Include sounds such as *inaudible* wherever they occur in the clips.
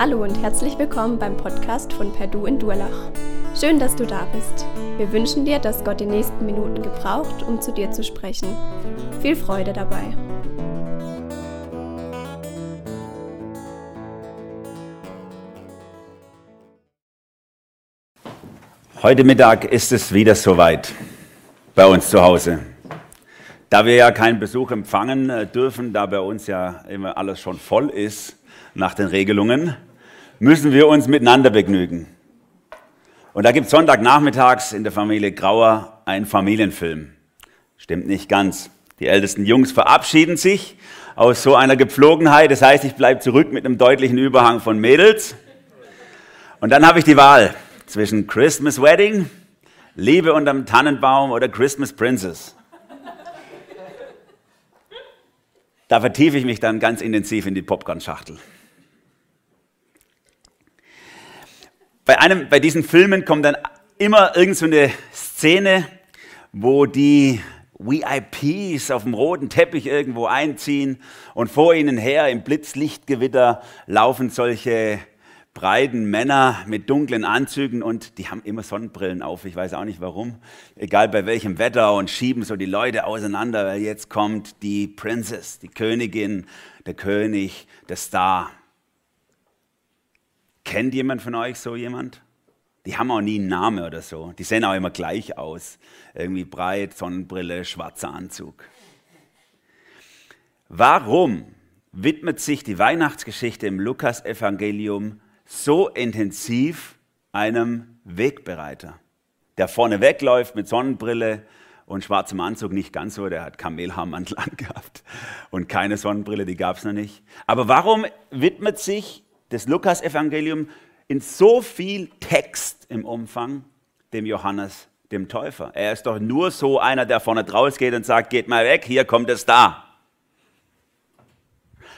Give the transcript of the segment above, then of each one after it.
Hallo und herzlich willkommen beim Podcast von Perdu in Durlach. Schön, dass du da bist. Wir wünschen dir, dass Gott die nächsten Minuten gebraucht, um zu dir zu sprechen. Viel Freude dabei. Heute Mittag ist es wieder soweit bei uns zu Hause. Da wir ja keinen Besuch empfangen äh, dürfen, da bei uns ja immer alles schon voll ist nach den Regelungen, müssen wir uns miteinander begnügen. Und da gibt es Sonntagnachmittags in der Familie Grauer einen Familienfilm. Stimmt nicht ganz. Die ältesten Jungs verabschieden sich aus so einer Gepflogenheit. Das heißt, ich bleibe zurück mit einem deutlichen Überhang von Mädels. Und dann habe ich die Wahl zwischen Christmas Wedding, Liebe unterm Tannenbaum oder Christmas Princess. Da vertiefe ich mich dann ganz intensiv in die Popcorn-Schachtel. Bei, einem, bei diesen Filmen kommt dann immer irgendeine so Szene, wo die VIPs auf dem roten Teppich irgendwo einziehen und vor ihnen her im Blitzlichtgewitter laufen solche breiten Männer mit dunklen Anzügen und die haben immer Sonnenbrillen auf. Ich weiß auch nicht warum. Egal bei welchem Wetter und schieben so die Leute auseinander, weil jetzt kommt die Princess, die Königin, der König, der Star. Kennt jemand von euch so jemand? Die haben auch nie einen Namen oder so. Die sehen auch immer gleich aus. Irgendwie breit, Sonnenbrille, schwarzer Anzug. Warum widmet sich die Weihnachtsgeschichte im Lukas-Evangelium so intensiv einem Wegbereiter, der vorne wegläuft mit Sonnenbrille und schwarzem Anzug, nicht ganz so, der hat Kamelhaarmantel *laughs* angehabt und keine Sonnenbrille, die gab es noch nicht. Aber warum widmet sich das Lukas-Evangelium in so viel Text im Umfang dem Johannes, dem Täufer. Er ist doch nur so einer, der vorne draus geht und sagt, geht mal weg, hier kommt es da.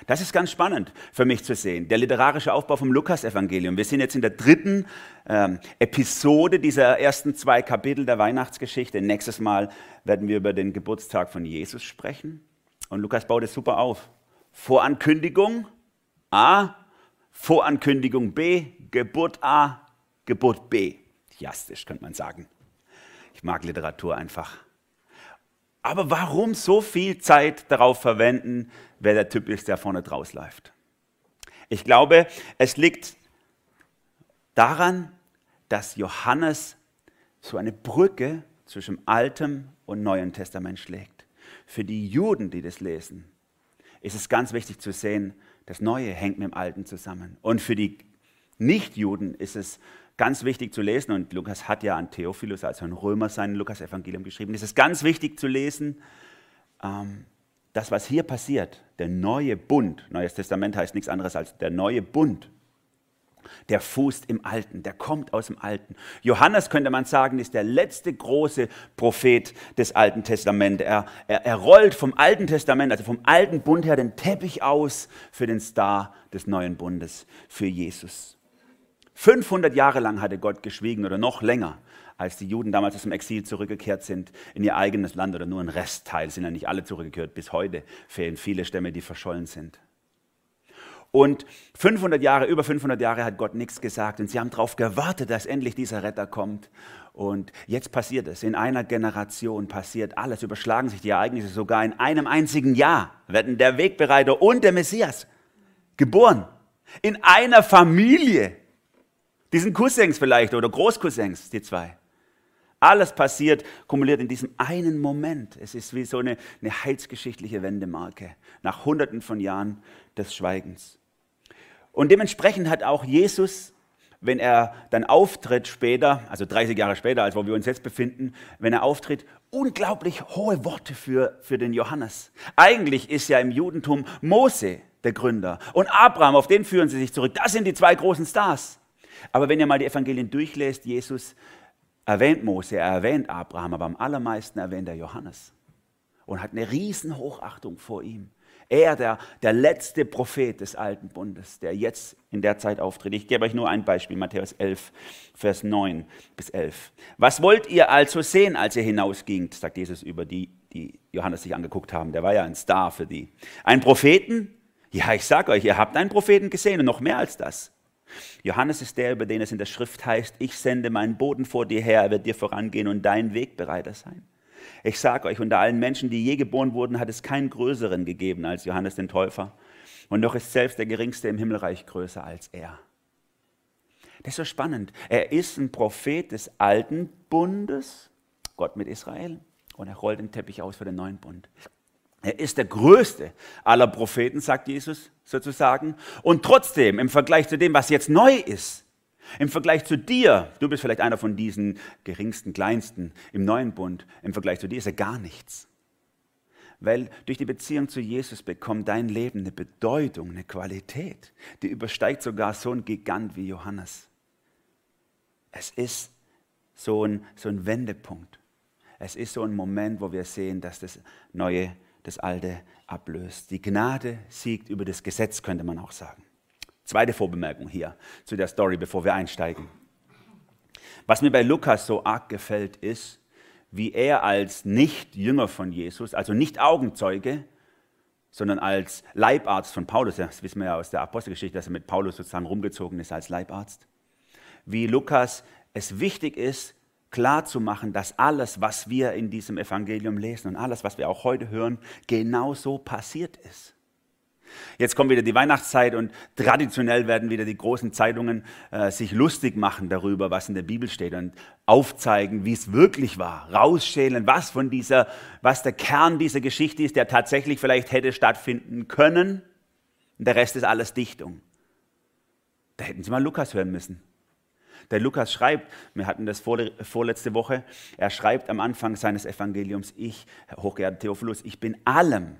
Das ist ganz spannend für mich zu sehen, der literarische Aufbau vom Lukas-Evangelium. Wir sind jetzt in der dritten ähm, Episode dieser ersten zwei Kapitel der Weihnachtsgeschichte. Nächstes Mal werden wir über den Geburtstag von Jesus sprechen. Und Lukas baut es super auf. Vorankündigung A, Vorankündigung B, Geburt A, Geburt B. Jastisch könnte man sagen. Ich mag Literatur einfach. Aber warum so viel Zeit darauf verwenden, wer der Typ ist, der vorne draus läuft? Ich glaube, es liegt daran, dass Johannes so eine Brücke zwischen Altem und Neuen Testament schlägt. Für die Juden, die das lesen, ist es ganz wichtig zu sehen, das Neue hängt mit dem Alten zusammen. Und für die Nichtjuden ist es ganz wichtig zu lesen, und Lukas hat ja an Theophilus, also an Römer, sein Lukas-Evangelium geschrieben, es ganz wichtig zu lesen, ähm, das, was hier passiert, der neue Bund, Neues Testament heißt nichts anderes als der neue Bund, der fußt im Alten, der kommt aus dem Alten. Johannes, könnte man sagen, ist der letzte große Prophet des Alten Testaments. Er, er, er rollt vom Alten Testament, also vom Alten Bund her, den Teppich aus für den Star des neuen Bundes, für Jesus. 500 Jahre lang hatte Gott geschwiegen oder noch länger, als die Juden damals aus dem Exil zurückgekehrt sind in ihr eigenes Land oder nur ein Restteil, sind ja nicht alle zurückgekehrt. Bis heute fehlen viele Stämme, die verschollen sind. Und 500 Jahre, über 500 Jahre hat Gott nichts gesagt und sie haben darauf gewartet, dass endlich dieser Retter kommt. Und jetzt passiert es. In einer Generation passiert alles, überschlagen sich die Ereignisse. Sogar in einem einzigen Jahr werden der Wegbereiter und der Messias geboren. In einer Familie. Die sind Cousins vielleicht oder Großcousins, die zwei. Alles passiert, kumuliert in diesem einen Moment. Es ist wie so eine, eine heilsgeschichtliche Wendemarke nach Hunderten von Jahren des Schweigens. Und dementsprechend hat auch Jesus, wenn er dann auftritt später, also 30 Jahre später, als wo wir uns jetzt befinden, wenn er auftritt, unglaublich hohe Worte für, für den Johannes. Eigentlich ist ja im Judentum Mose der Gründer und Abraham, auf den führen sie sich zurück. Das sind die zwei großen Stars. Aber wenn ihr mal die Evangelien durchlässt, Jesus erwähnt Mose, er erwähnt Abraham, aber am allermeisten erwähnt er Johannes und hat eine riesen Hochachtung vor ihm. Er, der, der letzte Prophet des alten Bundes, der jetzt in der Zeit auftritt. Ich gebe euch nur ein Beispiel, Matthäus 11, Vers 9 bis 11. Was wollt ihr also sehen, als ihr hinausgingt, sagt Jesus über die, die Johannes sich angeguckt haben. Der war ja ein Star für die. Ein Propheten? Ja, ich sage euch, ihr habt einen Propheten gesehen und noch mehr als das. Johannes ist der, über den es in der Schrift heißt, ich sende meinen Boden vor dir her, er wird dir vorangehen und dein Wegbereiter sein. Ich sage euch, unter allen Menschen, die je geboren wurden, hat es keinen größeren gegeben als Johannes den Täufer. Und doch ist selbst der Geringste im Himmelreich größer als er. Das ist so spannend. Er ist ein Prophet des alten Bundes, Gott mit Israel, und er rollt den Teppich aus für den neuen Bund. Er ist der größte aller Propheten, sagt Jesus sozusagen. Und trotzdem, im Vergleich zu dem, was jetzt neu ist, im Vergleich zu dir, du bist vielleicht einer von diesen geringsten, kleinsten im neuen Bund, im Vergleich zu dir ist er gar nichts. Weil durch die Beziehung zu Jesus bekommt dein Leben eine Bedeutung, eine Qualität, die übersteigt sogar so ein Gigant wie Johannes. Es ist so ein, so ein Wendepunkt. Es ist so ein Moment, wo wir sehen, dass das Neue das Alte ablöst. Die Gnade siegt über das Gesetz, könnte man auch sagen. Zweite Vorbemerkung hier zu der Story, bevor wir einsteigen. Was mir bei Lukas so arg gefällt, ist, wie er als Nicht-Jünger von Jesus, also nicht Augenzeuge, sondern als Leibarzt von Paulus, das wissen wir ja aus der Apostelgeschichte, dass er mit Paulus sozusagen rumgezogen ist als Leibarzt, wie Lukas es wichtig ist, klar zu machen, dass alles, was wir in diesem Evangelium lesen und alles, was wir auch heute hören, genau so passiert ist. Jetzt kommt wieder die Weihnachtszeit und traditionell werden wieder die großen Zeitungen äh, sich lustig machen darüber, was in der Bibel steht und aufzeigen, wie es wirklich war, rausschälen, was von dieser, was der Kern dieser Geschichte ist, der tatsächlich vielleicht hätte stattfinden können. Und der Rest ist alles Dichtung. Da hätten Sie mal Lukas hören müssen. Der Lukas schreibt, wir hatten das vorletzte Woche, er schreibt am Anfang seines Evangeliums, ich, hochgeehrter Theophilus, ich bin allem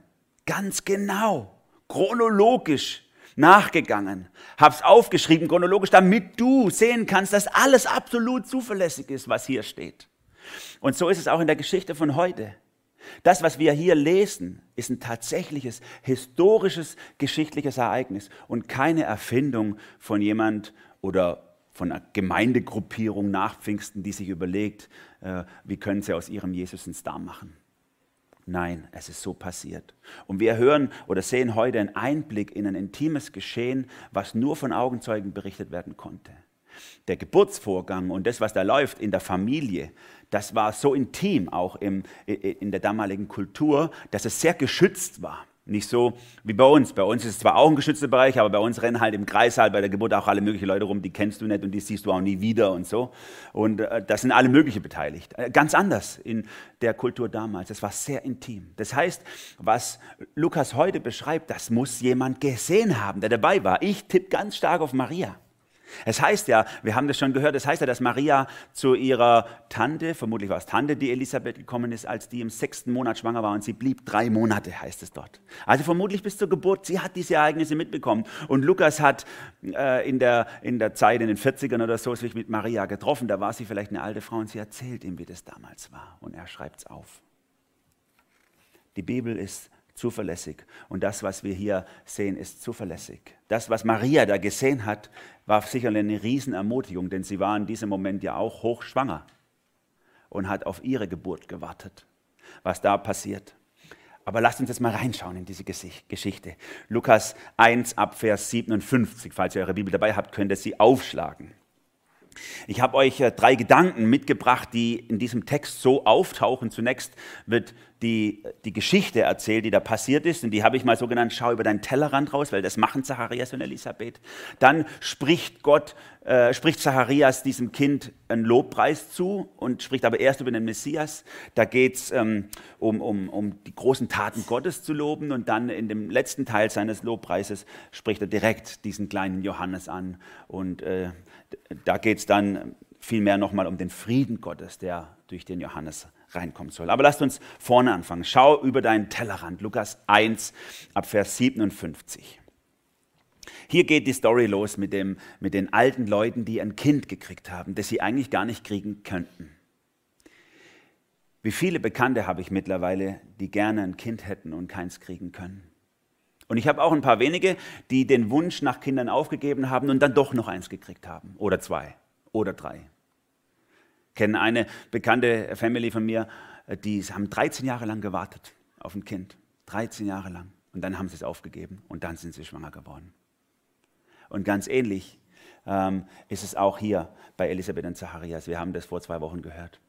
ganz genau, chronologisch nachgegangen, hab's aufgeschrieben chronologisch, damit du sehen kannst, dass alles absolut zuverlässig ist, was hier steht. Und so ist es auch in der Geschichte von heute. Das, was wir hier lesen, ist ein tatsächliches historisches, geschichtliches Ereignis und keine Erfindung von jemand oder von einer Gemeindegruppierung nach Pfingsten, die sich überlegt, äh, wie können sie aus ihrem Jesus einen Star machen. Nein, es ist so passiert. Und wir hören oder sehen heute einen Einblick in ein intimes Geschehen, was nur von Augenzeugen berichtet werden konnte. Der Geburtsvorgang und das, was da läuft in der Familie, das war so intim auch im, in der damaligen Kultur, dass es sehr geschützt war. Nicht so wie bei uns. Bei uns ist es zwar auch ein geschützter Bereich, aber bei uns rennen halt im Kreissaal bei der Geburt auch alle möglichen Leute rum, die kennst du nicht und die siehst du auch nie wieder und so. Und äh, da sind alle möglichen beteiligt. Äh, ganz anders in der Kultur damals. Das war sehr intim. Das heißt, was Lukas heute beschreibt, das muss jemand gesehen haben, der dabei war. Ich tippe ganz stark auf Maria. Es heißt ja, wir haben das schon gehört, es heißt ja, dass Maria zu ihrer Tante, vermutlich war es Tante, die Elisabeth gekommen ist, als die im sechsten Monat schwanger war und sie blieb drei Monate, heißt es dort. Also vermutlich bis zur Geburt, sie hat diese Ereignisse mitbekommen. Und Lukas hat äh, in, der, in der Zeit, in den 40ern oder so, sich mit Maria getroffen, da war sie vielleicht eine alte Frau und sie erzählt ihm, wie das damals war. Und er schreibt es auf. Die Bibel ist zuverlässig. Und das, was wir hier sehen, ist zuverlässig. Das, was Maria da gesehen hat, war sicherlich eine Riesenermutigung, denn sie war in diesem Moment ja auch hochschwanger und hat auf ihre Geburt gewartet, was da passiert. Aber lasst uns jetzt mal reinschauen in diese Geschichte. Lukas 1 ab Vers 57. Falls ihr eure Bibel dabei habt, könnt ihr sie aufschlagen. Ich habe euch äh, drei Gedanken mitgebracht, die in diesem Text so auftauchen. Zunächst wird die, die Geschichte erzählt, die da passiert ist. Und die habe ich mal so genannt, schau über deinen Tellerrand raus, weil das machen Zacharias und Elisabeth. Dann spricht Gott, äh, spricht Zacharias diesem Kind einen Lobpreis zu und spricht aber erst über den Messias. Da geht es ähm, um, um, um die großen Taten Gottes zu loben. Und dann in dem letzten Teil seines Lobpreises spricht er direkt diesen kleinen Johannes an und äh, da geht es dann vielmehr nochmal um den Frieden Gottes, der durch den Johannes reinkommen soll. Aber lasst uns vorne anfangen. Schau über deinen Tellerrand, Lukas 1 ab Vers 57. Hier geht die Story los mit, dem, mit den alten Leuten, die ein Kind gekriegt haben, das sie eigentlich gar nicht kriegen könnten. Wie viele Bekannte habe ich mittlerweile, die gerne ein Kind hätten und keins kriegen können? Und ich habe auch ein paar wenige, die den Wunsch nach Kindern aufgegeben haben und dann doch noch eins gekriegt haben. Oder zwei. Oder drei. Ich kenne eine bekannte Family von mir, die haben 13 Jahre lang gewartet auf ein Kind. 13 Jahre lang. Und dann haben sie es aufgegeben und dann sind sie schwanger geworden. Und ganz ähnlich ähm, ist es auch hier bei Elisabeth und Zacharias. Wir haben das vor zwei Wochen gehört.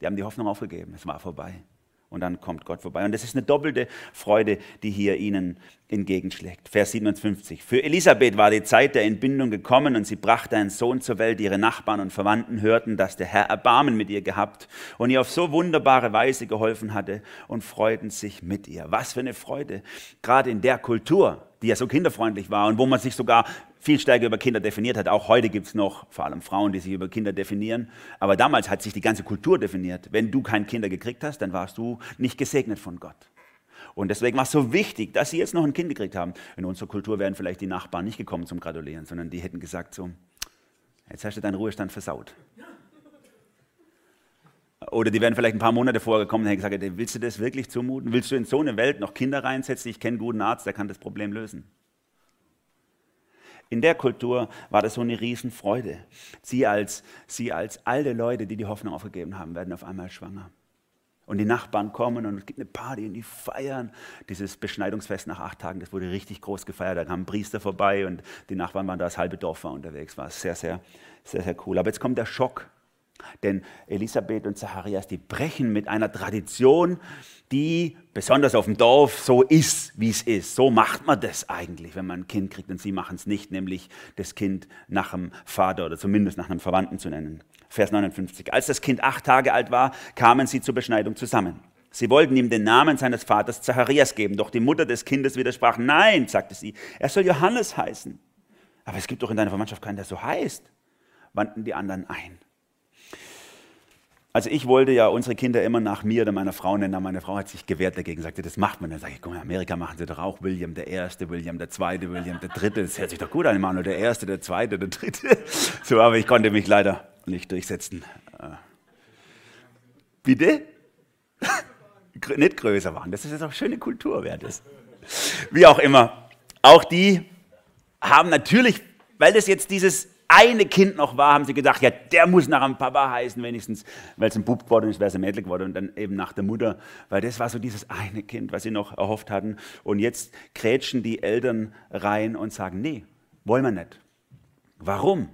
Die haben die Hoffnung aufgegeben, es war vorbei. Und dann kommt Gott vorbei. Und das ist eine doppelte Freude, die hier ihnen entgegenschlägt. Vers 57. Für Elisabeth war die Zeit der Entbindung gekommen und sie brachte einen Sohn zur Welt. Ihre Nachbarn und Verwandten hörten, dass der Herr Erbarmen mit ihr gehabt und ihr auf so wunderbare Weise geholfen hatte und freuten sich mit ihr. Was für eine Freude. Gerade in der Kultur, die ja so kinderfreundlich war und wo man sich sogar viel stärker über Kinder definiert hat. Auch heute gibt es noch vor allem Frauen, die sich über Kinder definieren. Aber damals hat sich die ganze Kultur definiert. Wenn du keine Kinder gekriegt hast, dann warst du nicht gesegnet von Gott. Und deswegen war es so wichtig, dass sie jetzt noch ein Kind gekriegt haben. In unserer Kultur wären vielleicht die Nachbarn nicht gekommen zum Gratulieren, sondern die hätten gesagt so, jetzt hast du deinen Ruhestand versaut. Oder die wären vielleicht ein paar Monate vorher gekommen und hätten gesagt, willst du das wirklich zumuten? Willst du in so eine Welt noch Kinder reinsetzen? Ich kenne einen guten Arzt, der kann das Problem lösen. In der Kultur war das so eine Riesenfreude. Sie als, sie als alte Leute, die die Hoffnung aufgegeben haben, werden auf einmal schwanger. Und die Nachbarn kommen und es gibt eine Party und die feiern. Dieses Beschneidungsfest nach acht Tagen, das wurde richtig groß gefeiert. Da kamen Priester vorbei und die Nachbarn waren da, das halbe Dorf war unterwegs. War sehr, sehr, sehr, sehr cool. Aber jetzt kommt der Schock. Denn Elisabeth und Zacharias, die brechen mit einer Tradition, die besonders auf dem Dorf so ist, wie es ist. So macht man das eigentlich, wenn man ein Kind kriegt. Und sie machen es nicht, nämlich das Kind nach dem Vater oder zumindest nach einem Verwandten zu nennen. Vers 59. Als das Kind acht Tage alt war, kamen sie zur Beschneidung zusammen. Sie wollten ihm den Namen seines Vaters Zacharias geben, doch die Mutter des Kindes widersprach. Nein, sagte sie, er soll Johannes heißen. Aber es gibt doch in deiner Verwandtschaft keinen, der so heißt, wandten die anderen ein. Also ich wollte ja unsere Kinder immer nach mir oder meiner Frau nennen, meine Frau hat sich gewehrt dagegen, sagte, das macht man. Dann sage ich, komm, in Amerika machen sie doch auch William der Erste, William der Zweite, William der Dritte. Das hört sich doch gut an, Emanuel der Erste, der Zweite, der Dritte. *laughs* So, aber ich konnte mich leider nicht durchsetzen. Äh. Bitte? *laughs* nicht größer machen, das ist jetzt auch schöne Kultur, wäre das. Wie auch immer. Auch die haben natürlich, weil das jetzt dieses eine Kind noch war, haben sie gedacht, ja, der muss nach einem Papa heißen, wenigstens, weil es ein Bub geworden ist, wäre es ein Mädel geworden und dann eben nach der Mutter, weil das war so dieses eine Kind, was sie noch erhofft hatten. Und jetzt krätschen die Eltern rein und sagen, nee, wollen wir nicht. Warum?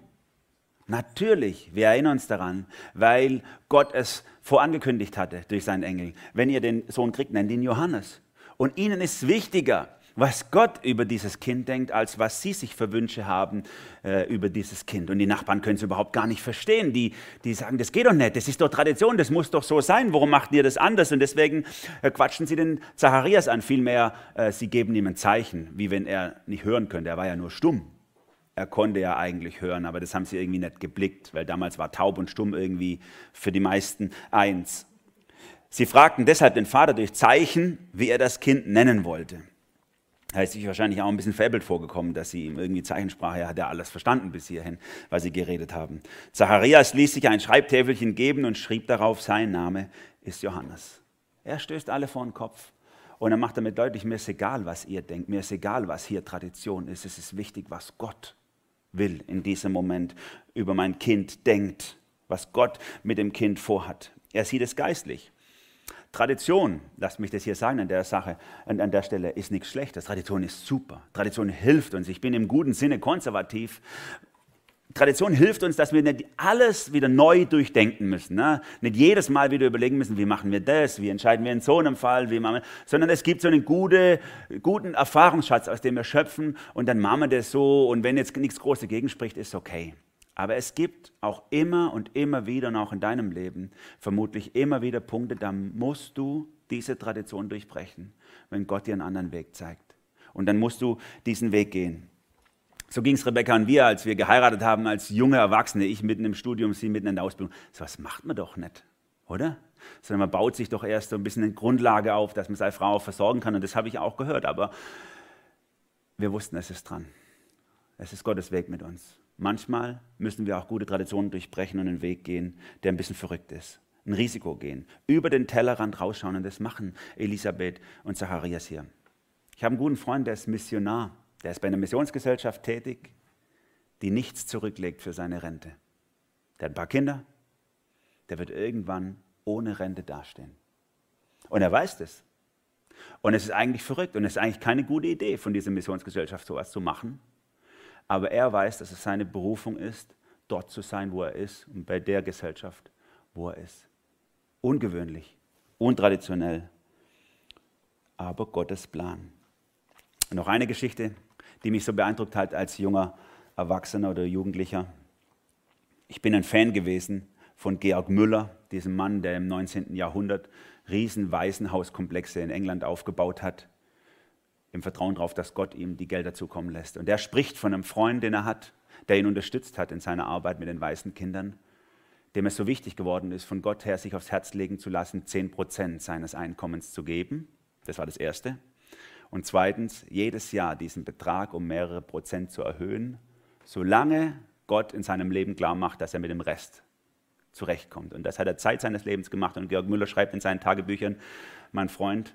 Natürlich, wir erinnern uns daran, weil Gott es vorangekündigt hatte durch seinen Engel. Wenn ihr den Sohn kriegt, nennt ihn Johannes. Und ihnen ist wichtiger, was Gott über dieses Kind denkt, als was sie sich für Wünsche haben äh, über dieses Kind. Und die Nachbarn können es überhaupt gar nicht verstehen. Die, die sagen, das geht doch nicht, das ist doch Tradition, das muss doch so sein, warum macht ihr das anders? Und deswegen äh, quatschen sie den Zacharias an. Vielmehr, äh, sie geben ihm ein Zeichen, wie wenn er nicht hören könnte. Er war ja nur stumm. Er konnte ja eigentlich hören, aber das haben sie irgendwie nicht geblickt, weil damals war taub und stumm irgendwie für die meisten eins. Sie fragten deshalb den Vater durch Zeichen, wie er das Kind nennen wollte. Er ist sich wahrscheinlich auch ein bisschen veräppelt vorgekommen, dass sie ihm irgendwie Zeichensprache, er hat ja alles verstanden bis hierhin, weil sie geredet haben. Zacharias ließ sich ein Schreibtäfelchen geben und schrieb darauf, sein Name ist Johannes. Er stößt alle vor den Kopf und er macht damit deutlich, mir ist egal, was ihr denkt, mir ist egal, was hier Tradition ist, es ist wichtig, was Gott will in diesem Moment über mein Kind denkt, was Gott mit dem Kind vorhat. Er sieht es geistlich. Tradition, lasst mich das hier sagen an der Sache, an, an der Stelle, ist nichts Schlechtes. Tradition ist super. Tradition hilft uns. Ich bin im guten Sinne konservativ. Tradition hilft uns, dass wir nicht alles wieder neu durchdenken müssen. Ne? Nicht jedes Mal wieder überlegen müssen, wie machen wir das, wie entscheiden wir in so einem Fall, wie machen wir, sondern es gibt so einen gute, guten Erfahrungsschatz, aus dem wir schöpfen und dann machen wir das so und wenn jetzt nichts Großes dagegen spricht, ist okay. Aber es gibt auch immer und immer wieder, und auch in deinem Leben, vermutlich immer wieder Punkte, da musst du diese Tradition durchbrechen, wenn Gott dir einen anderen Weg zeigt. Und dann musst du diesen Weg gehen. So ging es Rebecca und wir, als wir geheiratet haben, als junge Erwachsene, ich mitten im Studium, sie mitten in der Ausbildung. So was macht man doch nicht, oder? Sondern man baut sich doch erst so ein bisschen eine Grundlage auf, dass man seine Frau versorgen kann. Und das habe ich auch gehört. Aber wir wussten, es ist dran. Es ist Gottes Weg mit uns. Manchmal müssen wir auch gute Traditionen durchbrechen und einen Weg gehen, der ein bisschen verrückt ist. Ein Risiko gehen. Über den Tellerrand rausschauen und das machen Elisabeth und Zacharias hier. Ich habe einen guten Freund, der ist Missionar. Der ist bei einer Missionsgesellschaft tätig, die nichts zurücklegt für seine Rente. Der hat ein paar Kinder. Der wird irgendwann ohne Rente dastehen. Und er weiß das. Und es ist eigentlich verrückt und es ist eigentlich keine gute Idee von dieser Missionsgesellschaft, sowas zu machen. Aber er weiß, dass es seine Berufung ist, dort zu sein, wo er ist und bei der Gesellschaft, wo er ist. Ungewöhnlich, untraditionell, aber Gottes Plan. Noch eine Geschichte, die mich so beeindruckt hat als junger Erwachsener oder Jugendlicher. Ich bin ein Fan gewesen von Georg Müller, diesem Mann, der im 19. Jahrhundert riesen Waisenhauskomplexe in England aufgebaut hat, im Vertrauen darauf, dass Gott ihm die Gelder zukommen lässt. Und er spricht von einem Freund, den er hat, der ihn unterstützt hat in seiner Arbeit mit den weißen Kindern, dem es so wichtig geworden ist, von Gott her sich aufs Herz legen zu lassen, 10 Prozent seines Einkommens zu geben. Das war das Erste. Und zweitens, jedes Jahr diesen Betrag um mehrere Prozent zu erhöhen, solange Gott in seinem Leben klar macht, dass er mit dem Rest zurechtkommt. Und das hat er Zeit seines Lebens gemacht. Und Georg Müller schreibt in seinen Tagebüchern, mein Freund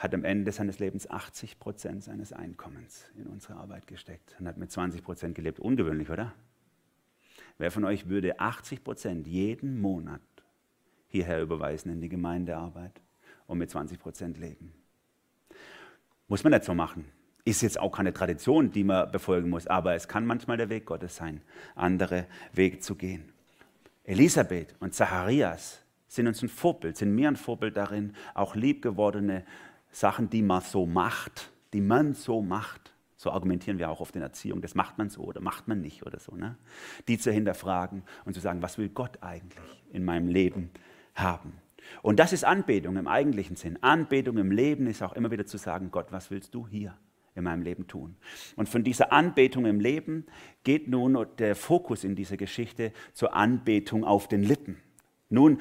hat am Ende seines Lebens 80 Prozent seines Einkommens in unsere Arbeit gesteckt und hat mit 20 Prozent gelebt. Ungewöhnlich, oder? Wer von euch würde 80 Prozent jeden Monat hierher überweisen in die Gemeindearbeit und mit 20 Prozent leben? Muss man nicht so machen. Ist jetzt auch keine Tradition, die man befolgen muss, aber es kann manchmal der Weg Gottes sein, andere Wege zu gehen. Elisabeth und Zacharias sind uns ein Vorbild, sind mir ein Vorbild darin, auch liebgewordene Sachen, die man so macht, die man so macht, so argumentieren wir auch oft in Erziehung, das macht man so oder macht man nicht oder so, ne? die zu hinterfragen und zu sagen, was will Gott eigentlich in meinem Leben haben? Und das ist Anbetung im eigentlichen Sinn. Anbetung im Leben ist auch immer wieder zu sagen, Gott, was willst du hier in meinem Leben tun? Und von dieser Anbetung im Leben geht nun der Fokus in dieser Geschichte zur Anbetung auf den Lippen. Nun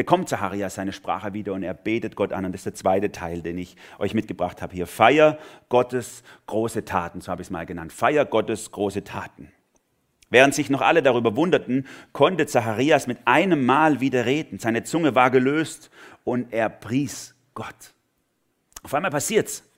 bekommt Zacharias seine Sprache wieder und er betet Gott an. Und das ist der zweite Teil, den ich euch mitgebracht habe hier. Feier Gottes große Taten, so habe ich es mal genannt. Feier Gottes große Taten. Während sich noch alle darüber wunderten, konnte Zacharias mit einem Mal wieder reden. Seine Zunge war gelöst und er pries Gott. Auf einmal passiert's.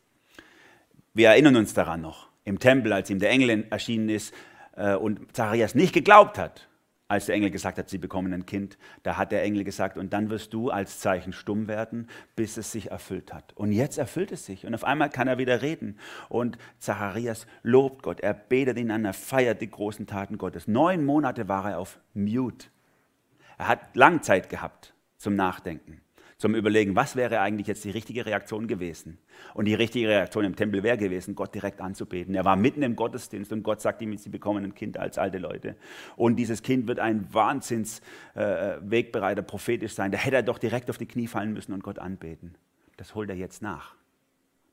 Wir erinnern uns daran noch im Tempel, als ihm der Engel erschienen ist äh, und Zacharias nicht geglaubt hat als der Engel gesagt hat, sie bekommen ein Kind, da hat der Engel gesagt, und dann wirst du als Zeichen stumm werden, bis es sich erfüllt hat. Und jetzt erfüllt es sich. Und auf einmal kann er wieder reden. Und Zacharias lobt Gott, er betet ihn an, er feiert die großen Taten Gottes. Neun Monate war er auf Mute. Er hat Langzeit gehabt zum Nachdenken zum Überlegen, was wäre eigentlich jetzt die richtige Reaktion gewesen. Und die richtige Reaktion im Tempel wäre gewesen, Gott direkt anzubeten. Er war mitten im Gottesdienst und Gott sagt ihm, sie bekommen ein Kind als alte Leute. Und dieses Kind wird ein Wahnsinns-Wegbereiter, äh, prophetisch sein. Da hätte er doch direkt auf die Knie fallen müssen und Gott anbeten. Das holt er jetzt nach.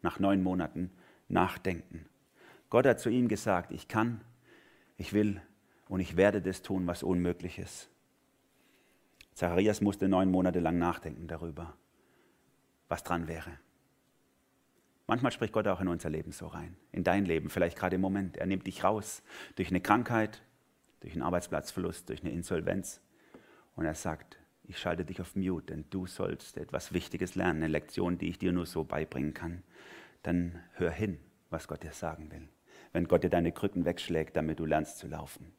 Nach neun Monaten Nachdenken. Gott hat zu ihm gesagt, ich kann, ich will und ich werde das tun, was unmöglich ist. Zacharias musste neun Monate lang nachdenken darüber, was dran wäre. Manchmal spricht Gott auch in unser Leben so rein, in dein Leben, vielleicht gerade im Moment. Er nimmt dich raus durch eine Krankheit, durch einen Arbeitsplatzverlust, durch eine Insolvenz. Und er sagt, ich schalte dich auf Mute, denn du sollst etwas Wichtiges lernen, eine Lektion, die ich dir nur so beibringen kann. Dann hör hin, was Gott dir sagen will. Wenn Gott dir deine Krücken wegschlägt, damit du lernst zu laufen.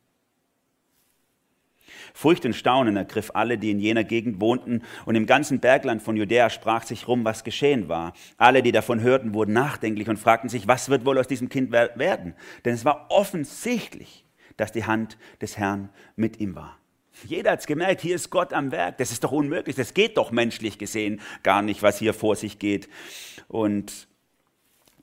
Furcht und Staunen ergriff alle, die in jener Gegend wohnten, und im ganzen Bergland von Judäa sprach sich rum, was geschehen war. Alle, die davon hörten, wurden nachdenklich und fragten sich, was wird wohl aus diesem Kind werden? Denn es war offensichtlich, dass die Hand des Herrn mit ihm war. Jeder hat es gemerkt, hier ist Gott am Werk. Das ist doch unmöglich. Das geht doch menschlich gesehen gar nicht, was hier vor sich geht. Und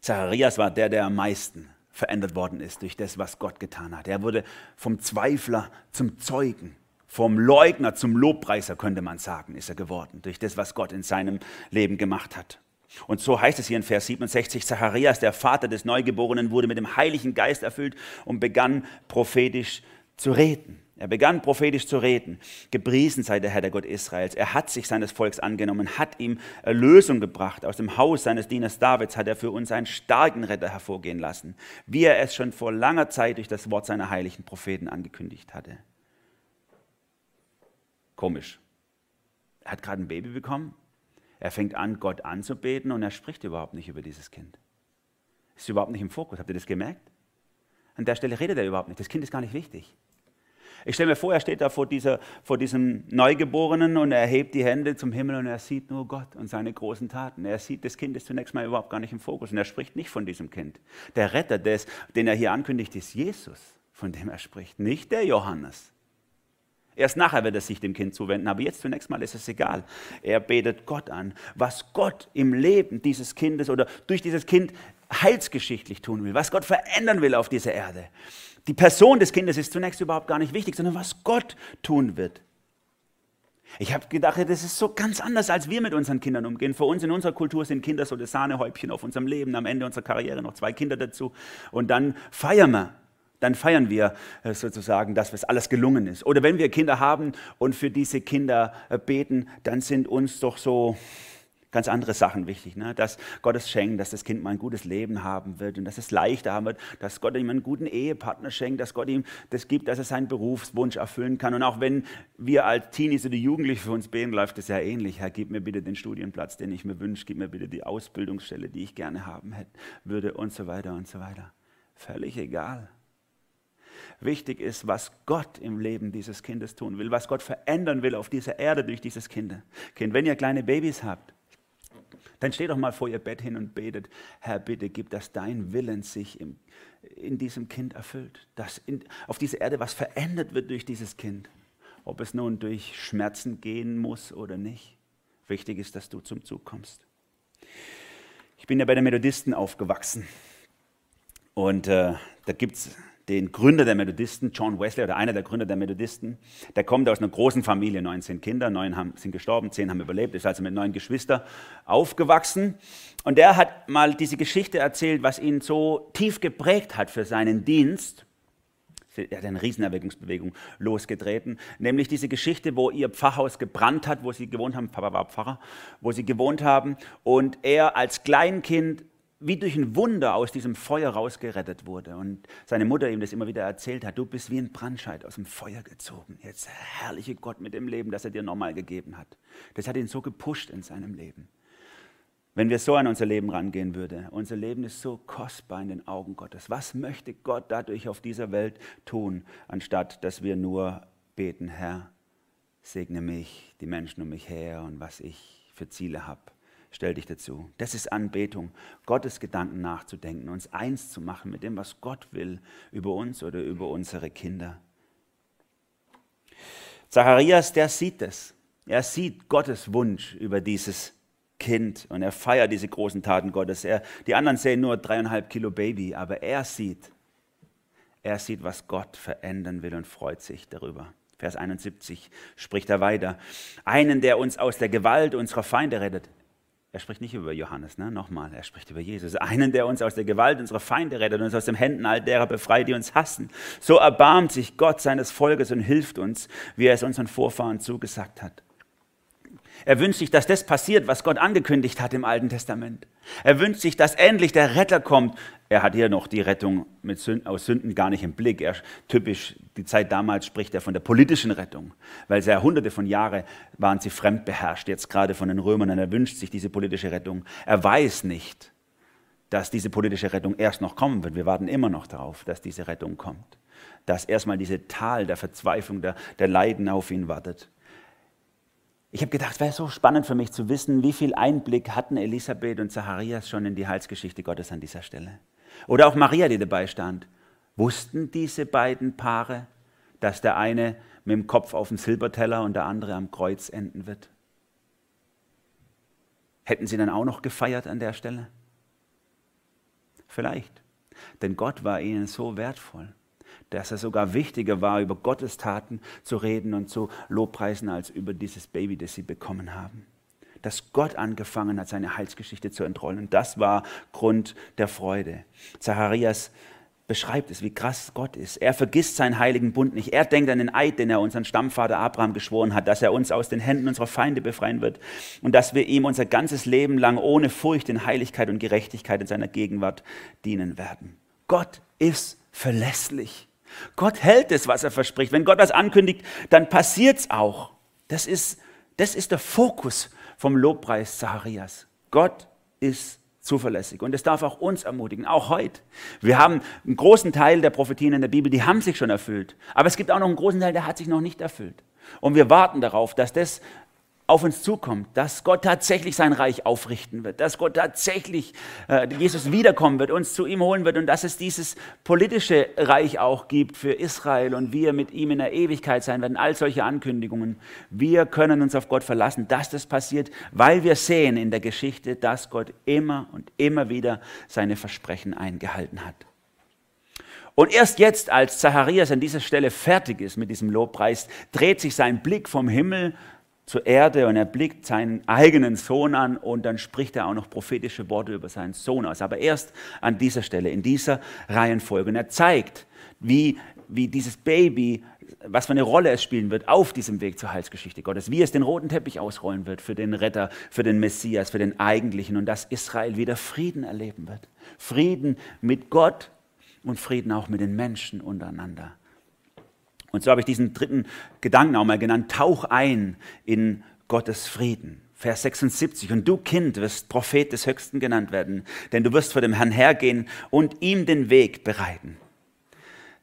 Zacharias war der, der am meisten verändert worden ist durch das, was Gott getan hat. Er wurde vom Zweifler zum Zeugen, vom Leugner zum Lobpreiser, könnte man sagen, ist er geworden, durch das, was Gott in seinem Leben gemacht hat. Und so heißt es hier in Vers 67, Zacharias, der Vater des Neugeborenen, wurde mit dem Heiligen Geist erfüllt und begann prophetisch zu reden. Er begann prophetisch zu reden. Gepriesen sei der Herr, der Gott Israels. Er hat sich seines Volks angenommen, hat ihm Erlösung gebracht. Aus dem Haus seines Dieners Davids hat er für uns einen starken Retter hervorgehen lassen, wie er es schon vor langer Zeit durch das Wort seiner heiligen Propheten angekündigt hatte. Komisch. Er hat gerade ein Baby bekommen. Er fängt an, Gott anzubeten und er spricht überhaupt nicht über dieses Kind. Ist überhaupt nicht im Fokus. Habt ihr das gemerkt? An der Stelle redet er überhaupt nicht. Das Kind ist gar nicht wichtig. Ich stelle mir vor, er steht da vor, dieser, vor diesem Neugeborenen und er hebt die Hände zum Himmel und er sieht nur Gott und seine großen Taten. Er sieht, das Kind ist zunächst mal überhaupt gar nicht im Fokus und er spricht nicht von diesem Kind. Der Retter, des, den er hier ankündigt, ist Jesus. von dem er spricht, nicht der Johannes. Erst nachher wird er sich dem Kind zuwenden, aber jetzt zunächst mal ist es egal. Er betet Gott an, was Gott im Leben dieses Kindes oder durch dieses Kind heilsgeschichtlich tun will, was Gott verändern will auf dieser Erde. Die Person des Kindes ist zunächst überhaupt gar nicht wichtig, sondern was Gott tun wird. Ich habe gedacht, das ist so ganz anders, als wir mit unseren Kindern umgehen. Für uns in unserer Kultur sind Kinder so das Sahnehäubchen auf unserem Leben, am Ende unserer Karriere noch zwei Kinder dazu und dann feiern wir dann feiern wir äh, sozusagen, dass es alles gelungen ist. Oder wenn wir Kinder haben und für diese Kinder äh, beten, dann sind uns doch so ganz andere Sachen wichtig. Ne? Dass Gott es schenkt, dass das Kind mal ein gutes Leben haben wird und dass es leichter haben wird, dass Gott ihm einen guten Ehepartner schenkt, dass Gott ihm das gibt, dass er seinen Berufswunsch erfüllen kann. Und auch wenn wir als Teenies oder Jugendliche für uns beten, läuft es ja ähnlich. Herr, gib mir bitte den Studienplatz, den ich mir wünsche, gib mir bitte die Ausbildungsstelle, die ich gerne haben hätte, würde und so weiter und so weiter. Völlig egal. Wichtig ist, was Gott im Leben dieses Kindes tun will, was Gott verändern will auf dieser Erde durch dieses Kind. Kind, wenn ihr kleine Babys habt, dann steht doch mal vor ihr Bett hin und betet, Herr, bitte gib, dass dein Willen sich im, in diesem Kind erfüllt, dass in, auf dieser Erde was verändert wird durch dieses Kind. Ob es nun durch Schmerzen gehen muss oder nicht. Wichtig ist, dass du zum Zug kommst. Ich bin ja bei den Methodisten aufgewachsen. Und äh, da gibt es den Gründer der Methodisten, John Wesley, oder einer der Gründer der Methodisten. Der kommt aus einer großen Familie, 19 Kinder, neun haben, sind gestorben, zehn haben überlebt, ist also mit neun Geschwistern aufgewachsen. Und der hat mal diese Geschichte erzählt, was ihn so tief geprägt hat für seinen Dienst. Er hat eine Riesenerweckungsbewegung losgetreten, nämlich diese Geschichte, wo ihr Pfarrhaus gebrannt hat, wo sie gewohnt haben, Papa war Pfarrer, wo sie gewohnt haben und er als Kleinkind wie durch ein Wunder aus diesem Feuer rausgerettet wurde. Und seine Mutter ihm das immer wieder erzählt hat, du bist wie ein Brandscheid aus dem Feuer gezogen. Jetzt herrliche Gott mit dem Leben, das er dir nochmal gegeben hat. Das hat ihn so gepusht in seinem Leben. Wenn wir so an unser Leben rangehen würden, unser Leben ist so kostbar in den Augen Gottes. Was möchte Gott dadurch auf dieser Welt tun, anstatt dass wir nur beten, Herr, segne mich, die Menschen um mich her und was ich für Ziele habe stell dich dazu. Das ist Anbetung, Gottes Gedanken nachzudenken, uns eins zu machen mit dem, was Gott will über uns oder über unsere Kinder. Zacharias, der sieht es. Er sieht Gottes Wunsch über dieses Kind und er feiert diese großen Taten Gottes. Er, die anderen sehen nur dreieinhalb Kilo Baby, aber er sieht, er sieht, was Gott verändern will und freut sich darüber. Vers 71 spricht er weiter. Einen, der uns aus der Gewalt unserer Feinde rettet. Er spricht nicht über Johannes, ne? nochmal, er spricht über Jesus. Einen, der uns aus der Gewalt unserer Feinde rettet und uns aus den Händen all derer befreit, die uns hassen. So erbarmt sich Gott seines Volkes und hilft uns, wie er es unseren Vorfahren zugesagt hat. Er wünscht sich, dass das passiert, was Gott angekündigt hat im Alten Testament. Er wünscht sich, dass endlich der Retter kommt, er hat hier noch die Rettung mit Sünden, aus Sünden gar nicht im Blick. Er, typisch die Zeit damals spricht er von der politischen Rettung, weil sehr hunderte von Jahren waren sie fremdbeherrscht, jetzt gerade von den Römern. Und er wünscht sich diese politische Rettung. Er weiß nicht, dass diese politische Rettung erst noch kommen wird. Wir warten immer noch darauf, dass diese Rettung kommt. Dass erstmal diese Tal der Verzweiflung, der, der Leiden auf ihn wartet. Ich habe gedacht, es wäre so spannend für mich zu wissen, wie viel Einblick hatten Elisabeth und Zacharias schon in die Heilsgeschichte Gottes an dieser Stelle. Oder auch Maria, die dabei stand. Wussten diese beiden Paare, dass der eine mit dem Kopf auf dem Silberteller und der andere am Kreuz enden wird? Hätten sie dann auch noch gefeiert an der Stelle? Vielleicht. Denn Gott war ihnen so wertvoll, dass er sogar wichtiger war, über Gottes Taten zu reden und zu lobpreisen, als über dieses Baby, das sie bekommen haben dass Gott angefangen hat, seine Heilsgeschichte zu entrollen. Und das war Grund der Freude. Zacharias beschreibt es, wie krass Gott ist. Er vergisst seinen heiligen Bund nicht. Er denkt an den Eid, den er unseren Stammvater Abraham geschworen hat, dass er uns aus den Händen unserer Feinde befreien wird und dass wir ihm unser ganzes Leben lang ohne Furcht in Heiligkeit und Gerechtigkeit in seiner Gegenwart dienen werden. Gott ist verlässlich. Gott hält es, was er verspricht. Wenn Gott das ankündigt, dann passiert es auch. Das ist, das ist der Fokus vom Lobpreis Zacharias. Gott ist zuverlässig und es darf auch uns ermutigen, auch heute. Wir haben einen großen Teil der Prophetien in der Bibel, die haben sich schon erfüllt. Aber es gibt auch noch einen großen Teil, der hat sich noch nicht erfüllt. Und wir warten darauf, dass das auf uns zukommt, dass Gott tatsächlich sein Reich aufrichten wird, dass Gott tatsächlich, äh, Jesus wiederkommen wird, uns zu ihm holen wird und dass es dieses politische Reich auch gibt für Israel und wir mit ihm in der Ewigkeit sein werden, all solche Ankündigungen. Wir können uns auf Gott verlassen, dass das passiert, weil wir sehen in der Geschichte, dass Gott immer und immer wieder seine Versprechen eingehalten hat. Und erst jetzt, als Zacharias an dieser Stelle fertig ist mit diesem Lobpreis, dreht sich sein Blick vom Himmel zur Erde und er blickt seinen eigenen Sohn an und dann spricht er auch noch prophetische Worte über seinen Sohn aus. Aber erst an dieser Stelle, in dieser Reihenfolge. Und er zeigt, wie, wie dieses Baby, was für eine Rolle es spielen wird auf diesem Weg zur Heilsgeschichte Gottes, wie es den roten Teppich ausrollen wird für den Retter, für den Messias, für den Eigentlichen und dass Israel wieder Frieden erleben wird. Frieden mit Gott und Frieden auch mit den Menschen untereinander. Und so habe ich diesen dritten Gedanken auch mal genannt, tauch ein in Gottes Frieden. Vers 76, und du Kind wirst Prophet des Höchsten genannt werden, denn du wirst vor dem Herrn hergehen und ihm den Weg bereiten.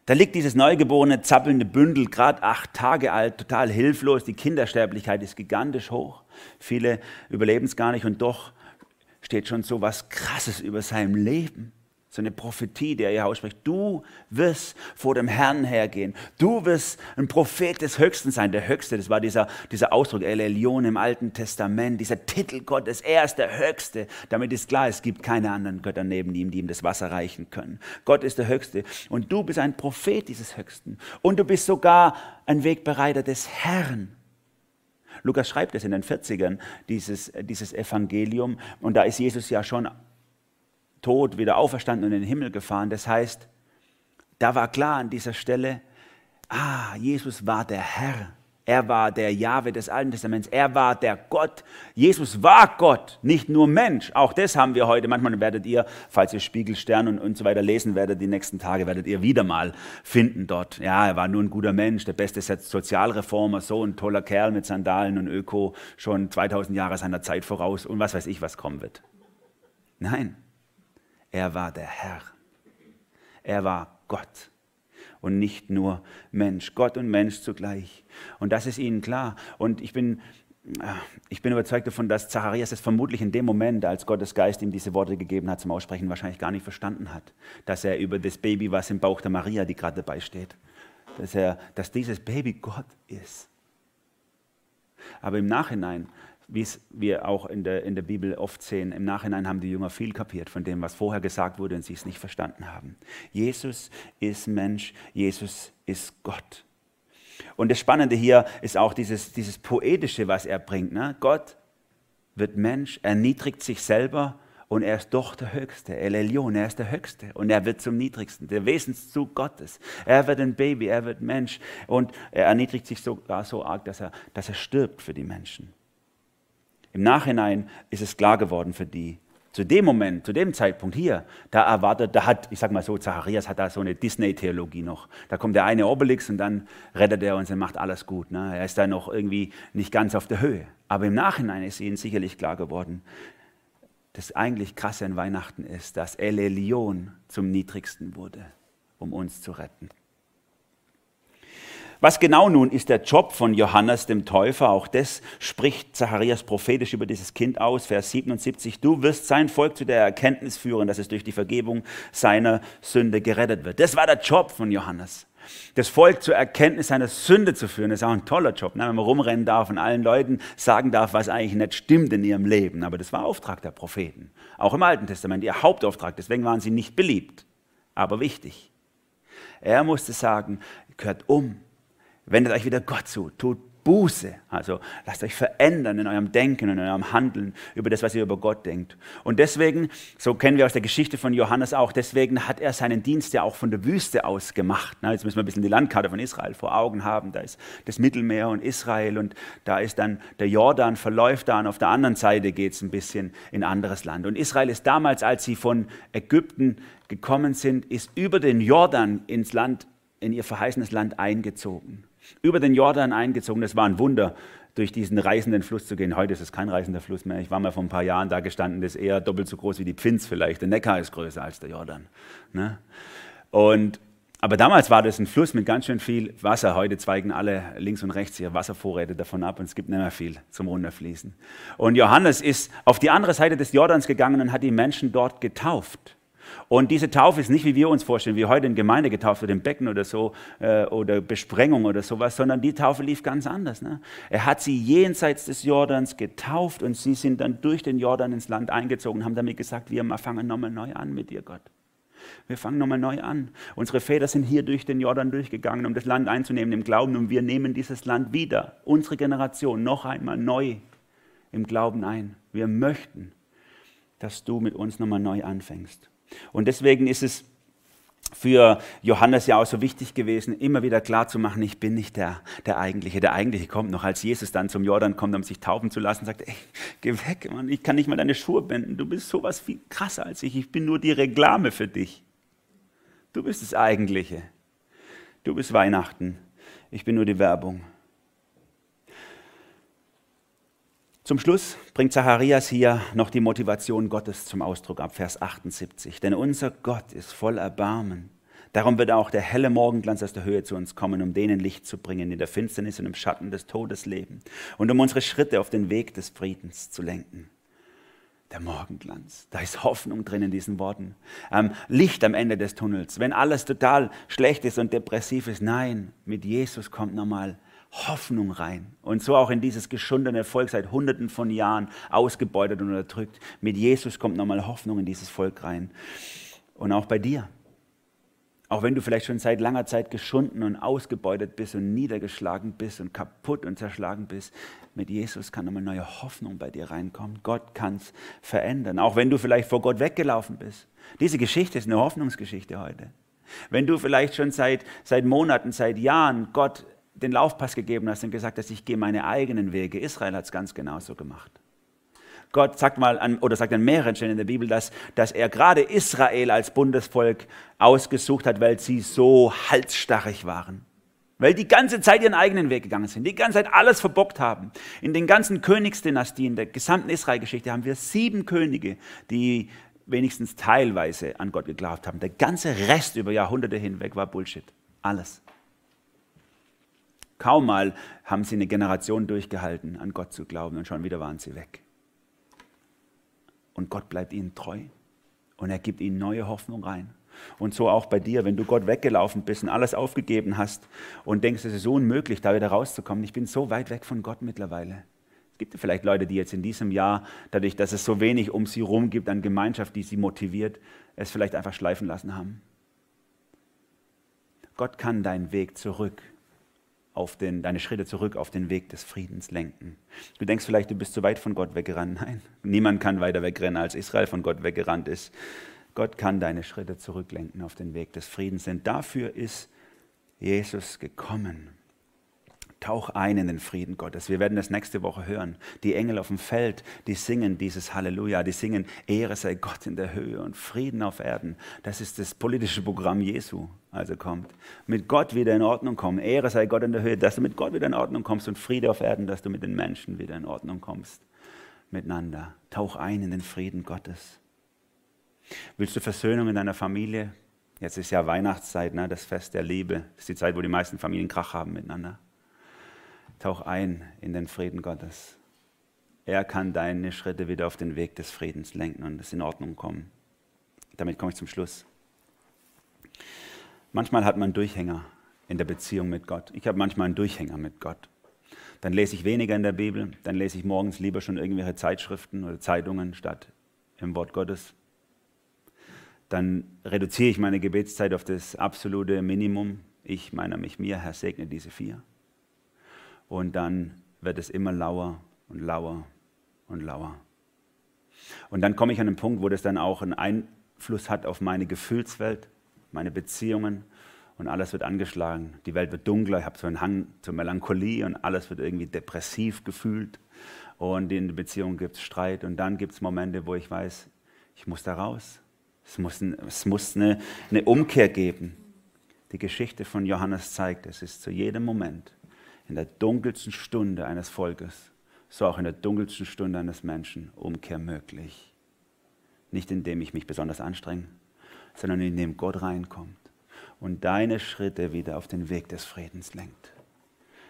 Da liegt dieses neugeborene, zappelnde Bündel, gerade acht Tage alt, total hilflos. Die Kindersterblichkeit ist gigantisch hoch. Viele überleben es gar nicht und doch steht schon so was Krasses über seinem Leben so eine Prophetie, der er ausspricht. Du wirst vor dem Herrn hergehen. Du wirst ein Prophet des Höchsten sein. Der Höchste, das war dieser, dieser Ausdruck, El Elyon im Alten Testament, dieser Titel Gottes. Er ist der Höchste. Damit ist klar, es gibt keine anderen Götter neben ihm, die ihm das Wasser reichen können. Gott ist der Höchste. Und du bist ein Prophet dieses Höchsten. Und du bist sogar ein Wegbereiter des Herrn. Lukas schreibt es in den 40ern, dieses, dieses Evangelium. Und da ist Jesus ja schon tot, wieder auferstanden und in den Himmel gefahren. Das heißt, da war klar an dieser Stelle, ah, Jesus war der Herr. Er war der Jahwe des Alten Testaments. Er war der Gott. Jesus war Gott, nicht nur Mensch. Auch das haben wir heute. Manchmal werdet ihr, falls ihr Spiegelstern und, und so weiter lesen werdet, die nächsten Tage werdet ihr wieder mal finden dort. Ja, er war nur ein guter Mensch, der beste Sozialreformer, so ein toller Kerl mit Sandalen und Öko, schon 2000 Jahre seiner Zeit voraus und was weiß ich, was kommen wird. Nein, er war der Herr. Er war Gott und nicht nur Mensch. Gott und Mensch zugleich. Und das ist ihnen klar. Und ich bin, äh, ich bin überzeugt davon, dass Zacharias es vermutlich in dem Moment, als Gottes Geist ihm diese Worte gegeben hat zum Aussprechen, wahrscheinlich gar nicht verstanden hat. Dass er über das Baby, was im Bauch der Maria, die gerade dabei steht, dass, er, dass dieses Baby Gott ist. Aber im Nachhinein wie es wir auch in der, in der Bibel oft sehen, im Nachhinein haben die Jünger viel kapiert von dem, was vorher gesagt wurde und sie es nicht verstanden haben. Jesus ist Mensch, Jesus ist Gott. Und das Spannende hier ist auch dieses, dieses Poetische, was er bringt. Ne? Gott wird Mensch, erniedrigt sich selber und er ist doch der Höchste. El Elyon, er ist der Höchste und er wird zum Niedrigsten, der Wesenszug Gottes. Er wird ein Baby, er wird Mensch und er erniedrigt sich sogar so arg, dass er, dass er stirbt für die Menschen. Im Nachhinein ist es klar geworden für die. Zu dem Moment, zu dem Zeitpunkt hier, da erwartet, da hat, ich sag mal so, Zacharias hat da so eine Disney-Theologie noch. Da kommt der eine Obelix und dann rettet er uns und macht alles gut. Ne? Er ist da noch irgendwie nicht ganz auf der Höhe. Aber im Nachhinein ist ihnen sicherlich klar geworden, das eigentlich krasse an Weihnachten ist, dass El Elyon zum Niedrigsten wurde, um uns zu retten. Was genau nun ist der Job von Johannes dem Täufer? Auch das spricht Zacharias prophetisch über dieses Kind aus, Vers 77. Du wirst sein Volk zu der Erkenntnis führen, dass es durch die Vergebung seiner Sünde gerettet wird. Das war der Job von Johannes. Das Volk zur Erkenntnis seiner Sünde zu führen, ist auch ein toller Job, ne? wenn man rumrennen darf und allen Leuten sagen darf, was eigentlich nicht stimmt in ihrem Leben. Aber das war Auftrag der Propheten, auch im Alten Testament, ihr Hauptauftrag. Deswegen waren sie nicht beliebt, aber wichtig. Er musste sagen, gehört um, wendet euch wieder Gott zu, tut Buße. Also lasst euch verändern in eurem Denken, in eurem Handeln über das, was ihr über Gott denkt. Und deswegen, so kennen wir aus der Geschichte von Johannes auch, deswegen hat er seinen Dienst ja auch von der Wüste aus gemacht. Na, jetzt müssen wir ein bisschen die Landkarte von Israel vor Augen haben. Da ist das Mittelmeer und Israel und da ist dann der Jordan, verläuft da und auf der anderen Seite geht es ein bisschen in anderes Land. Und Israel ist damals, als sie von Ägypten gekommen sind, ist über den Jordan ins Land, in ihr verheißenes Land eingezogen über den Jordan eingezogen. Das war ein Wunder, durch diesen reißenden Fluss zu gehen. Heute ist es kein reißender Fluss mehr. Ich war mal vor ein paar Jahren da gestanden, das ist eher doppelt so groß wie die Pfinz vielleicht. Der Neckar ist größer als der Jordan. Ne? Und Aber damals war das ein Fluss mit ganz schön viel Wasser. Heute zweigen alle links und rechts ihre Wasservorräte davon ab und es gibt nicht mehr viel zum Runterfließen. Und Johannes ist auf die andere Seite des Jordans gegangen und hat die Menschen dort getauft. Und diese Taufe ist nicht, wie wir uns vorstellen, wie heute in Gemeinde getauft wird, im Becken oder so, äh, oder Besprengung oder sowas, sondern die Taufe lief ganz anders. Ne? Er hat sie jenseits des Jordans getauft und sie sind dann durch den Jordan ins Land eingezogen und haben damit gesagt, wir fangen nochmal neu an mit dir, Gott. Wir fangen nochmal neu an. Unsere Väter sind hier durch den Jordan durchgegangen, um das Land einzunehmen im Glauben und wir nehmen dieses Land wieder, unsere Generation, noch einmal neu im Glauben ein. Wir möchten, dass du mit uns nochmal neu anfängst. Und deswegen ist es für Johannes ja auch so wichtig gewesen, immer wieder klar zu machen, ich bin nicht der, der Eigentliche. Der Eigentliche kommt noch, als Jesus dann zum Jordan kommt, um sich taufen zu lassen, sagt, ey, geh weg, Mann, ich kann nicht mal deine Schuhe binden, du bist sowas viel krasser als ich, ich bin nur die Reklame für dich. Du bist das Eigentliche. Du bist Weihnachten, ich bin nur die Werbung. Zum Schluss bringt Zacharias hier noch die Motivation Gottes zum Ausdruck ab, Vers 78. Denn unser Gott ist voll Erbarmen. Darum wird auch der helle Morgenglanz aus der Höhe zu uns kommen, um denen Licht zu bringen, in der Finsternis und im Schatten des Todes leben und um unsere Schritte auf den Weg des Friedens zu lenken. Der Morgenglanz, da ist Hoffnung drin in diesen Worten. Ähm, Licht am Ende des Tunnels, wenn alles total schlecht ist und depressiv ist. Nein, mit Jesus kommt nochmal Hoffnung rein. Und so auch in dieses geschundene Volk seit Hunderten von Jahren ausgebeutet und unterdrückt. Mit Jesus kommt nochmal Hoffnung in dieses Volk rein. Und auch bei dir. Auch wenn du vielleicht schon seit langer Zeit geschunden und ausgebeutet bist und niedergeschlagen bist und kaputt und zerschlagen bist, mit Jesus kann nochmal neue Hoffnung bei dir reinkommen. Gott kann es verändern. Auch wenn du vielleicht vor Gott weggelaufen bist. Diese Geschichte ist eine Hoffnungsgeschichte heute. Wenn du vielleicht schon seit, seit Monaten, seit Jahren Gott den Laufpass gegeben hast und gesagt hast, ich gehe meine eigenen Wege. Israel hat es ganz genauso gemacht. Gott sagt mal an, oder sagt an mehreren Stellen in der Bibel, dass, dass er gerade Israel als Bundesvolk ausgesucht hat, weil sie so halsstarrig waren. Weil die ganze Zeit ihren eigenen Weg gegangen sind, die ganze Zeit alles verbockt haben. In den ganzen Königsdynastien der gesamten Israelgeschichte haben wir sieben Könige, die wenigstens teilweise an Gott geglaubt haben. Der ganze Rest über Jahrhunderte hinweg war Bullshit. Alles. Kaum mal haben sie eine Generation durchgehalten, an Gott zu glauben und schon wieder waren sie weg. Und Gott bleibt ihnen treu und er gibt ihnen neue Hoffnung rein. Und so auch bei dir, wenn du Gott weggelaufen bist und alles aufgegeben hast und denkst, es ist unmöglich, da wieder rauszukommen. Ich bin so weit weg von Gott mittlerweile. Es gibt vielleicht Leute, die jetzt in diesem Jahr, dadurch, dass es so wenig um sie herum gibt an Gemeinschaft, die sie motiviert, es vielleicht einfach schleifen lassen haben. Gott kann deinen Weg zurück auf den, deine Schritte zurück auf den Weg des Friedens lenken. Du denkst vielleicht, du bist zu weit von Gott weggerannt. Nein, niemand kann weiter wegrennen, als Israel von Gott weggerannt ist. Gott kann deine Schritte zurücklenken auf den Weg des Friedens, denn dafür ist Jesus gekommen. Tauch ein in den Frieden Gottes. Wir werden das nächste Woche hören. Die Engel auf dem Feld, die singen dieses Halleluja, die singen Ehre sei Gott in der Höhe und Frieden auf Erden. Das ist das politische Programm Jesu, also kommt. Mit Gott wieder in Ordnung kommen. Ehre sei Gott in der Höhe, dass du mit Gott wieder in Ordnung kommst und Friede auf Erden, dass du mit den Menschen wieder in Ordnung kommst. Miteinander. Tauch ein in den Frieden Gottes. Willst du Versöhnung in deiner Familie? Jetzt ist ja Weihnachtszeit, ne? das Fest der Liebe. Das ist die Zeit, wo die meisten Familien Krach haben miteinander. Tauch ein in den Frieden Gottes. Er kann deine Schritte wieder auf den Weg des Friedens lenken und es in Ordnung kommen. Damit komme ich zum Schluss. Manchmal hat man Durchhänger in der Beziehung mit Gott. Ich habe manchmal einen Durchhänger mit Gott. Dann lese ich weniger in der Bibel, dann lese ich morgens lieber schon irgendwelche Zeitschriften oder Zeitungen statt im Wort Gottes. Dann reduziere ich meine Gebetszeit auf das absolute Minimum. Ich, meiner, mich, mir, Herr, segne diese vier und dann wird es immer lauer und lauer und lauer. Und dann komme ich an einen Punkt, wo das dann auch einen Einfluss hat auf meine Gefühlswelt, meine Beziehungen und alles wird angeschlagen. Die Welt wird dunkler, ich habe so einen Hang zur Melancholie und alles wird irgendwie depressiv gefühlt. Und in der Beziehung gibt es Streit und dann gibt es Momente, wo ich weiß, ich muss da raus. Es muss, es muss eine, eine Umkehr geben. Die Geschichte von Johannes zeigt, es ist zu jedem Moment in der dunkelsten Stunde eines Volkes, so auch in der dunkelsten Stunde eines Menschen Umkehr möglich. Nicht indem ich mich besonders anstrenge, sondern indem Gott reinkommt und deine Schritte wieder auf den Weg des Friedens lenkt.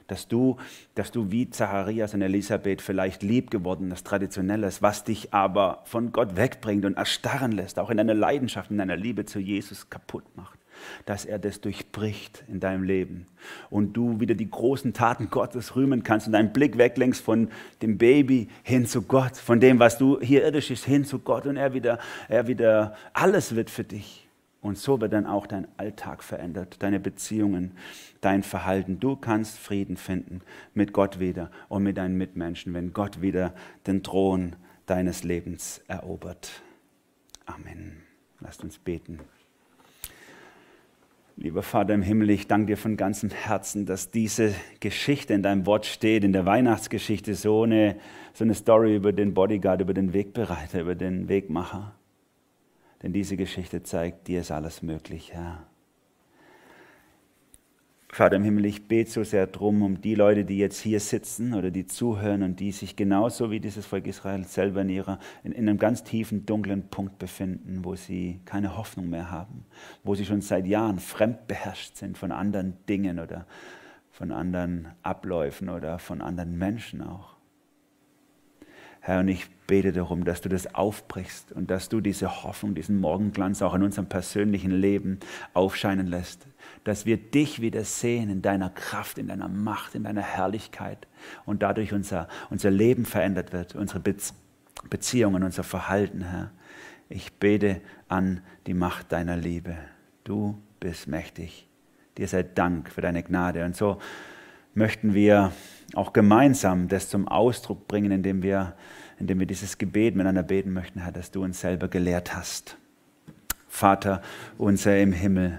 Dass du, dass du wie Zacharias und Elisabeth vielleicht lieb gewordenes, traditionelles, was dich aber von Gott wegbringt und erstarren lässt, auch in deiner Leidenschaft, in deiner Liebe zu Jesus kaputt macht dass er das durchbricht in deinem Leben und du wieder die großen Taten Gottes rühmen kannst und deinen Blick weglenkst von dem Baby hin zu Gott, von dem, was du hier irdisch ist, hin zu Gott und er wieder, er wieder, alles wird für dich. Und so wird dann auch dein Alltag verändert, deine Beziehungen, dein Verhalten. Du kannst Frieden finden mit Gott wieder und mit deinen Mitmenschen, wenn Gott wieder den Thron deines Lebens erobert. Amen. Lasst uns beten. Lieber Vater im Himmel, ich danke dir von ganzem Herzen, dass diese Geschichte in deinem Wort steht, in der Weihnachtsgeschichte, so eine, so eine Story über den Bodyguard, über den Wegbereiter, über den Wegmacher. Denn diese Geschichte zeigt, dir ist alles möglich, Herr. Vater im Himmel, ich bete so sehr drum um die Leute, die jetzt hier sitzen oder die zuhören und die sich genauso wie dieses Volk Israel selber in, ihrer, in, in einem ganz tiefen, dunklen Punkt befinden, wo sie keine Hoffnung mehr haben, wo sie schon seit Jahren fremdbeherrscht sind von anderen Dingen oder von anderen Abläufen oder von anderen Menschen auch. Herr, und ich bete darum, dass du das aufbrichst und dass du diese Hoffnung, diesen Morgenglanz auch in unserem persönlichen Leben aufscheinen lässt. Dass wir dich wieder sehen in deiner Kraft, in deiner Macht, in deiner Herrlichkeit und dadurch unser, unser Leben verändert wird, unsere Beziehungen, unser Verhalten, Herr. Ich bete an die Macht deiner Liebe. Du bist mächtig. Dir sei Dank für deine Gnade. Und so möchten wir auch gemeinsam das zum Ausdruck bringen, indem wir, indem wir dieses Gebet miteinander beten möchten, Herr, dass du uns selber gelehrt hast. Vater unser im Himmel,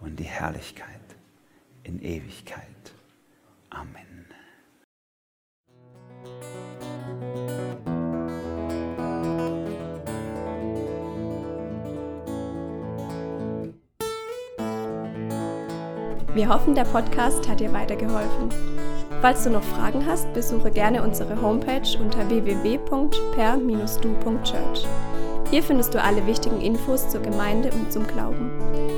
und die Herrlichkeit in Ewigkeit. Amen. Wir hoffen, der Podcast hat dir weitergeholfen. Falls du noch Fragen hast, besuche gerne unsere Homepage unter www.per-du.church. Hier findest du alle wichtigen Infos zur Gemeinde und zum Glauben.